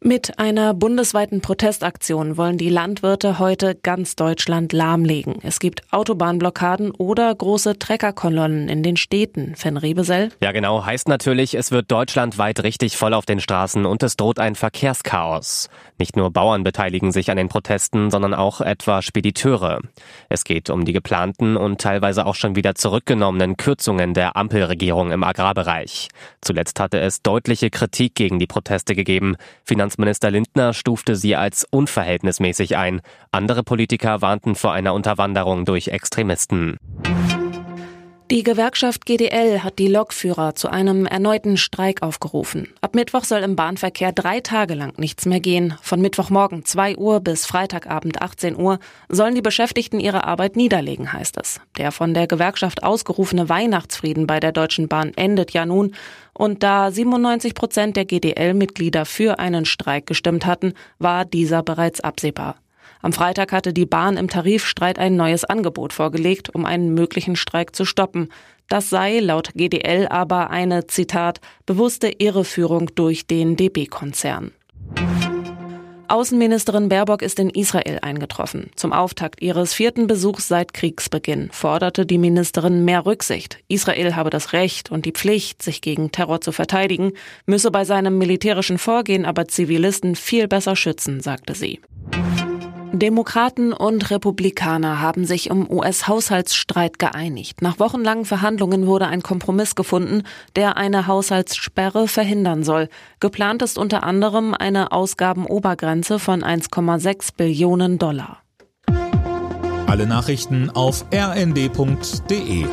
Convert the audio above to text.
Mit einer bundesweiten Protestaktion wollen die Landwirte heute ganz Deutschland lahmlegen. Es gibt Autobahnblockaden oder große Treckerkolonnen in den Städten. Fenn Rebesell? Ja, genau. Heißt natürlich, es wird deutschlandweit richtig voll auf den Straßen und es droht ein Verkehrschaos. Nicht nur Bauern beteiligen sich an den Protesten, sondern auch etwa Spediteure. Es geht um die geplanten und teilweise auch schon wieder zurückgenommenen Kürzungen der Ampelregierung im Agrarbereich. Zuletzt hatte es deutliche Kritik gegen die Proteste gegeben. Finanzminister Lindner stufte sie als unverhältnismäßig ein. Andere Politiker warnten vor einer Unterwanderung durch Extremisten. Die Gewerkschaft GDL hat die Lokführer zu einem erneuten Streik aufgerufen. Ab Mittwoch soll im Bahnverkehr drei Tage lang nichts mehr gehen. Von Mittwochmorgen 2 Uhr bis Freitagabend 18 Uhr sollen die Beschäftigten ihre Arbeit niederlegen, heißt es. Der von der Gewerkschaft ausgerufene Weihnachtsfrieden bei der Deutschen Bahn endet ja nun. Und da 97 Prozent der GDL-Mitglieder für einen Streik gestimmt hatten, war dieser bereits absehbar. Am Freitag hatte die Bahn im Tarifstreit ein neues Angebot vorgelegt, um einen möglichen Streik zu stoppen. Das sei laut GDL aber eine, Zitat, bewusste Irreführung durch den DB-Konzern. Außenministerin Baerbock ist in Israel eingetroffen. Zum Auftakt ihres vierten Besuchs seit Kriegsbeginn forderte die Ministerin mehr Rücksicht. Israel habe das Recht und die Pflicht, sich gegen Terror zu verteidigen, müsse bei seinem militärischen Vorgehen aber Zivilisten viel besser schützen, sagte sie. Demokraten und Republikaner haben sich im US-Haushaltsstreit geeinigt. Nach wochenlangen Verhandlungen wurde ein Kompromiss gefunden, der eine Haushaltssperre verhindern soll. Geplant ist unter anderem eine Ausgabenobergrenze von 1,6 Billionen Dollar. Alle Nachrichten auf rnd.de